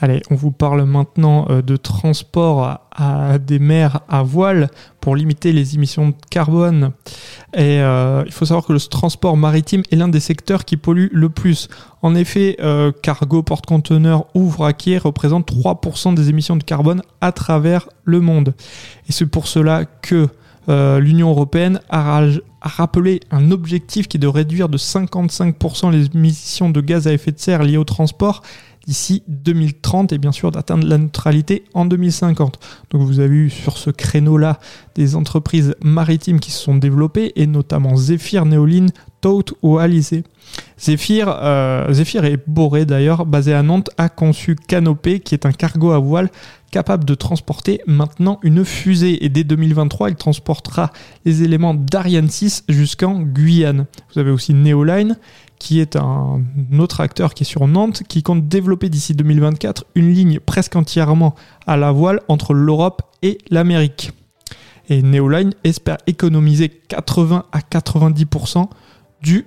Allez, on vous parle maintenant euh, de transport à, des mers à voile pour limiter les émissions de carbone. Et euh, il faut savoir que le transport maritime est l'un des secteurs qui pollue le plus. En effet, euh, cargo, porte-conteneurs ou vraquier représentent 3% des émissions de carbone à travers le monde. Et c'est pour cela que l'Union européenne a, a, rappelé un objectif qui est de réduire de 55% les émissions de gaz à effet de serre liées au transport d'ici 2030 et bien sûr d'atteindre la neutralité en 2050. Donc vous avez eu sur ce créneau-là des entreprises maritimes qui se sont développées et notamment Zephyr, Neoline, Tout ou Alizé. Zephyr, euh, et Boré d'ailleurs, basé à Nantes, a conçu Canopé qui est un cargo à voile capable de transporter maintenant une fusée et dès 2023 il transportera les éléments d'Ariane 6 jusqu'en Guyane. Vous avez aussi Neoline qui est un autre acteur qui est sur Nantes, qui compte développer d'ici 2024 une ligne presque entièrement à la voile entre l'Europe et l'Amérique. Et Neoline espère économiser 80 à 90% du